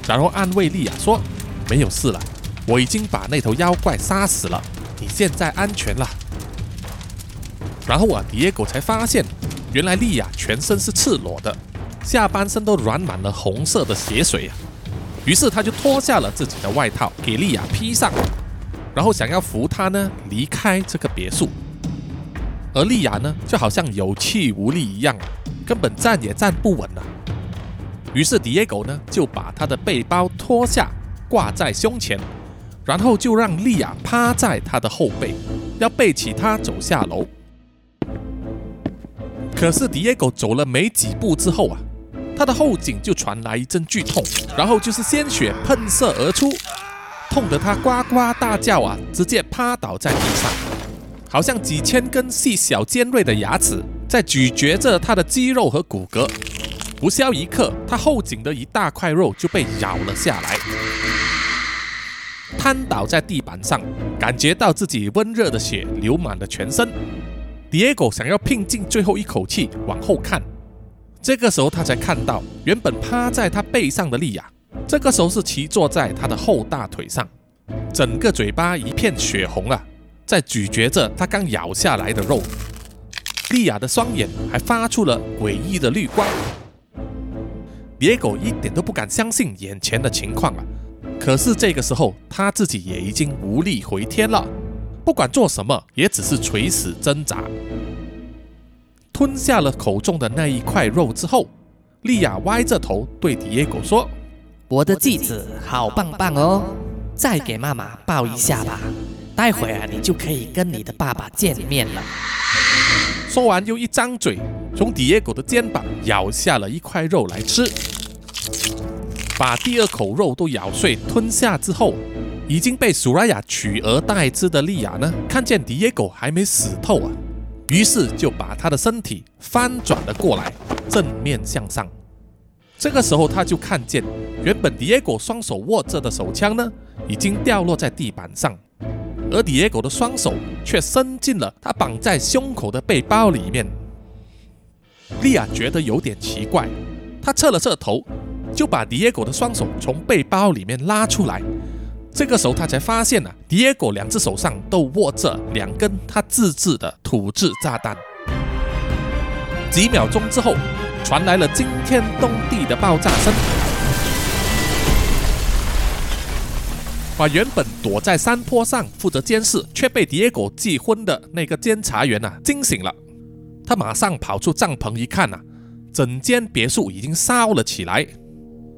然后安慰莉亚说：“没有事了。”我已经把那头妖怪杀死了，你现在安全了。然后啊，迪耶狗才发现，原来莉亚全身是赤裸的，下半身都染满了红色的血水啊。于是他就脱下了自己的外套给莉亚披上，然后想要扶她呢离开这个别墅。而莉亚呢，就好像有气无力一样，根本站也站不稳了。于是迪耶狗呢，就把他的背包脱下，挂在胸前。然后就让莉亚趴在他的后背，要背起他走下楼。可是迪耶狗走了没几步之后啊，他的后颈就传来一阵剧痛，然后就是鲜血喷射而出，痛得他呱呱大叫啊，直接趴倒在地上，好像几千根细小尖锐的牙齿在咀嚼着他的肌肉和骨骼。不消一刻，他后颈的一大块肉就被咬了下来。瘫倒在地板上，感觉到自己温热的血流满了全身。迪耶狗想要拼尽最后一口气往后看，这个时候他才看到原本趴在他背上的莉亚，这个时候是骑坐在他的后大腿上，整个嘴巴一片血红啊，在咀嚼着他刚咬下来的肉。莉亚的双眼还发出了诡异的绿光。野狗一点都不敢相信眼前的情况啊！可是这个时候，他自己也已经无力回天了，不管做什么，也只是垂死挣扎。吞下了口中的那一块肉之后，莉亚歪着头对迪耶狗说：“我的继子好棒棒哦，再给妈妈抱一下吧，待会儿你就可以跟你的爸爸见面了。”说完，又一张嘴，从迪耶狗的肩膀咬下了一块肉来吃。把第二口肉都咬碎吞下之后，已经被苏拉雅取而代之的莉亚呢，看见迪耶狗还没死透啊，于是就把他的身体翻转了过来，正面向上。这个时候，他就看见原本迪耶狗双手握着的手枪呢，已经掉落在地板上，而迪耶狗的双手却伸进了他绑在胸口的背包里面。莉亚觉得有点奇怪，他侧了侧头。就把迪耶狗的双手从背包里面拉出来，这个时候他才发现啊，迪耶狗两只手上都握着两根他自制的土制炸弹。几秒钟之后，传来了惊天动地的爆炸声，把原本躲在山坡上负责监视却被迪耶狗击昏的那个监察员啊惊醒了，他马上跑出帐篷一看呐，整间别墅已经烧了起来。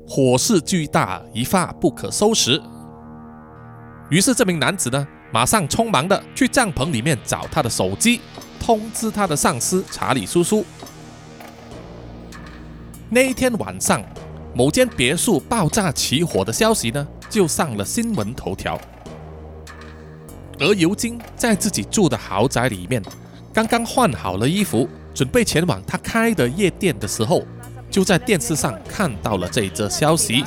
火势巨大，一发不可收拾。于是这名男子呢，马上匆忙的去帐篷里面找他的手机，通知他的上司查理叔叔。那一天晚上，某间别墅爆炸起火的消息呢，就上了新闻头条。而尤金在自己住的豪宅里面，刚刚换好了衣服，准备前往他开的夜店的时候。就在电视上看到了这一则消息，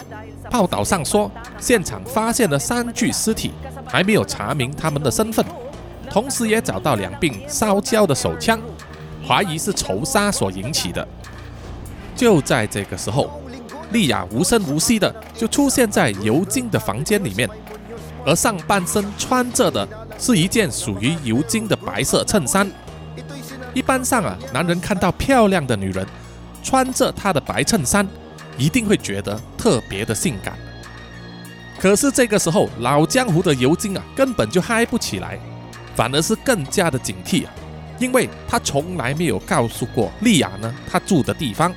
报道上说，现场发现了三具尸体，还没有查明他们的身份，同时也找到两柄烧焦的手枪，怀疑是仇杀所引起的。就在这个时候，丽亚无声无息的就出现在尤金的房间里面，而上半身穿着的是一件属于尤金的白色衬衫。一般上啊，男人看到漂亮的女人穿着她的白衬衫，一定会觉得特别的性感。可是这个时候，老江湖的尤金啊，根本就嗨不起来，反而是更加的警惕啊，因为他从来没有告诉过丽亚呢他住的地方，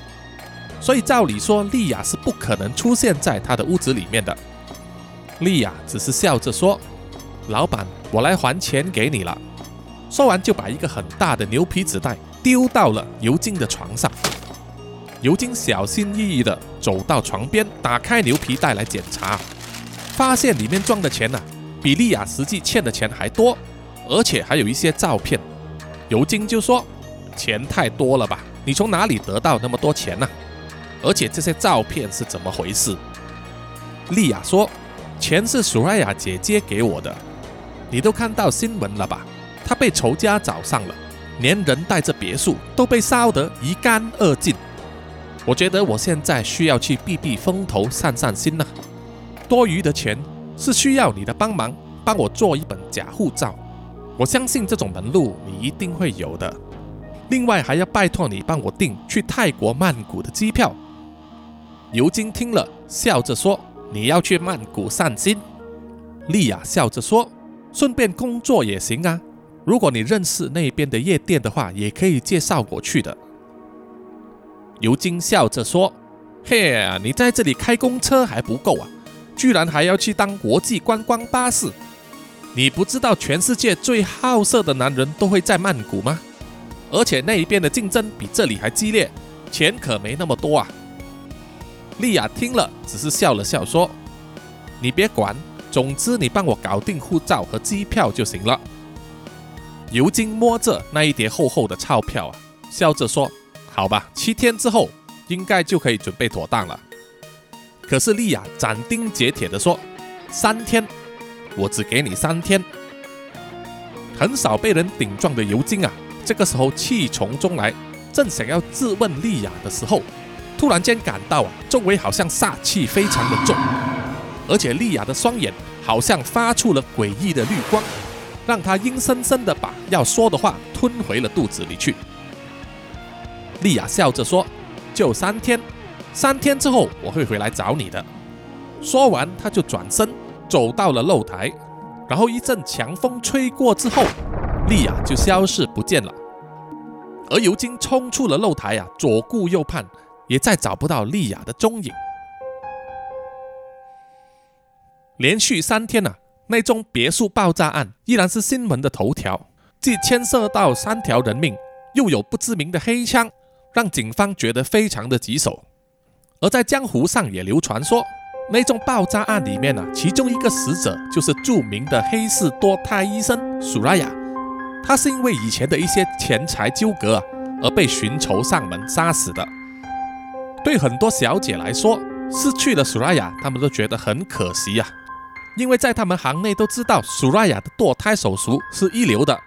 所以照理说，丽亚是不可能出现在他的屋子里面的。丽亚只是笑着说：“老板，我来还钱给你了。”说完，就把一个很大的牛皮纸袋丢到了尤金的床上。尤金小心翼翼地走到床边，打开牛皮袋来检查，发现里面装的钱呢，比莉亚实际欠的钱还多，而且还有一些照片。尤金就说：“钱太多了吧？你从哪里得到那么多钱呢？而且这些照片是怎么回事？”莉亚说：“钱是苏瑞亚姐姐给我的，你都看到新闻了吧？”她被仇家找上了，连人带着别墅都被烧得一干二净。我觉得我现在需要去避避风头、散散心了。多余的钱是需要你的帮忙，帮我做一本假护照。我相信这种门路你一定会有的。另外还要拜托你帮我订去泰国曼谷的机票。尤金听了，笑着说：“你要去曼谷散心？”丽亚笑着说：“顺便工作也行啊。”如果你认识那边的夜店的话，也可以介绍我去的。尤金笑着说：“嘿，你在这里开公车还不够啊，居然还要去当国际观光巴士？你不知道全世界最好色的男人都会在曼谷吗？而且那一边的竞争比这里还激烈，钱可没那么多啊。”丽亚听了，只是笑了笑说：“你别管，总之你帮我搞定护照和机票就行了。”尤金摸着那一叠厚厚的钞票啊，笑着说：“好吧，七天之后应该就可以准备妥当了。”可是莉亚斩钉截铁地说：“三天，我只给你三天。”很少被人顶撞的尤金啊，这个时候气从中来，正想要质问莉亚的时候，突然间感到啊，周围好像煞气非常的重，而且莉亚的双眼好像发出了诡异的绿光。让他阴森森的把要说的话吞回了肚子里去。丽亚笑着说：“就三天，三天之后我会回来找你的。”说完，他就转身走到了露台，然后一阵强风吹过之后，丽亚就消失不见了。而尤金冲出了露台啊，左顾右盼，也再找不到丽亚的踪影。连续三天啊。那宗别墅爆炸案依然是新闻的头条，既牵涉到三条人命，又有不知名的黑枪，让警方觉得非常的棘手。而在江湖上也流传说，那宗爆炸案里面呢，其中一个死者就是著名的黑市堕胎医生苏拉雅，他是因为以前的一些钱财纠葛，而被寻仇上门杀死的。对很多小姐来说，失去了苏拉雅，她们都觉得很可惜呀。因为在他们行内都知道，苏拉雅的堕胎手术是一流的，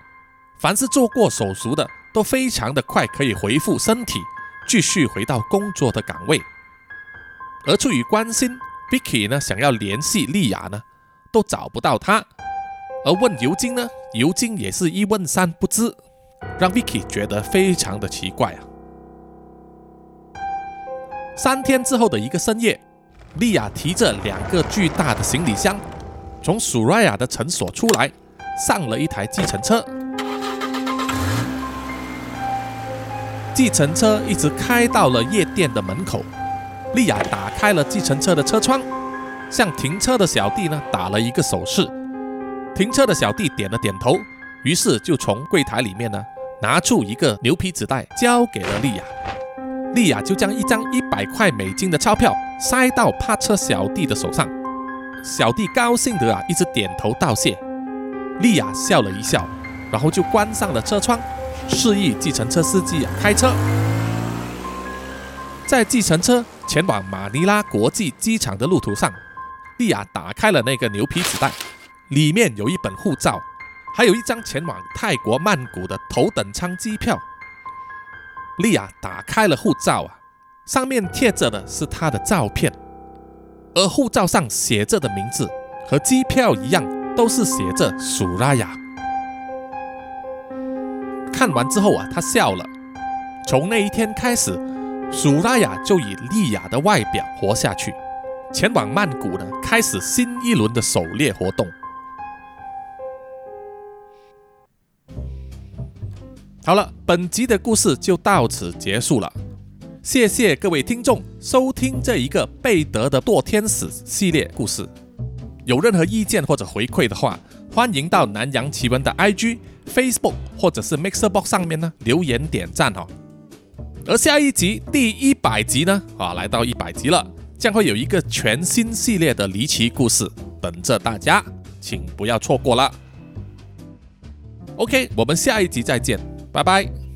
凡是做过手术的都非常的快可以恢复身体，继续回到工作的岗位。而出于关心，Vicky 呢想要联系丽亚呢，都找不到她。而问尤金呢，尤金也是一问三不知，让 Vicky 觉得非常的奇怪啊。三天之后的一个深夜，丽亚提着两个巨大的行李箱。从苏瑞亚的诊所出来，上了一台计程车。计程车一直开到了夜店的门口。丽亚打开了计程车的车窗，向停车的小弟呢打了一个手势。停车的小弟点了点头，于是就从柜台里面呢拿出一个牛皮纸袋，交给了丽亚。丽亚就将一张一百块美金的钞票塞到趴车小弟的手上。小弟高兴的啊，一直点头道谢。丽亚笑了一笑，然后就关上了车窗，示意计程车司机啊开车。在计程车前往马尼拉国际机场的路途上，莉亚打开了那个牛皮纸袋，里面有一本护照，还有一张前往泰国曼谷的头等舱机票。莉亚打开了护照啊，上面贴着的是她的照片，而护照上写着的名字和机票一样，都是写着苏拉雅。看完之后啊，他笑了。从那一天开始，苏拉雅就以莉亚的外表活下去，前往曼谷呢，开始新一轮的狩猎活动。好了，本集的故事就到此结束了。谢谢各位听众收听这一个贝德的堕天使系列故事。有任何意见或者回馈的话，欢迎到南洋奇闻的 IG、Facebook 或者是 Mixerbox 上面呢留言点赞哦。而下一集第一百集呢，啊，来到一百集了，将会有一个全新系列的离奇故事等着大家，请不要错过了。OK，我们下一集再见，拜拜。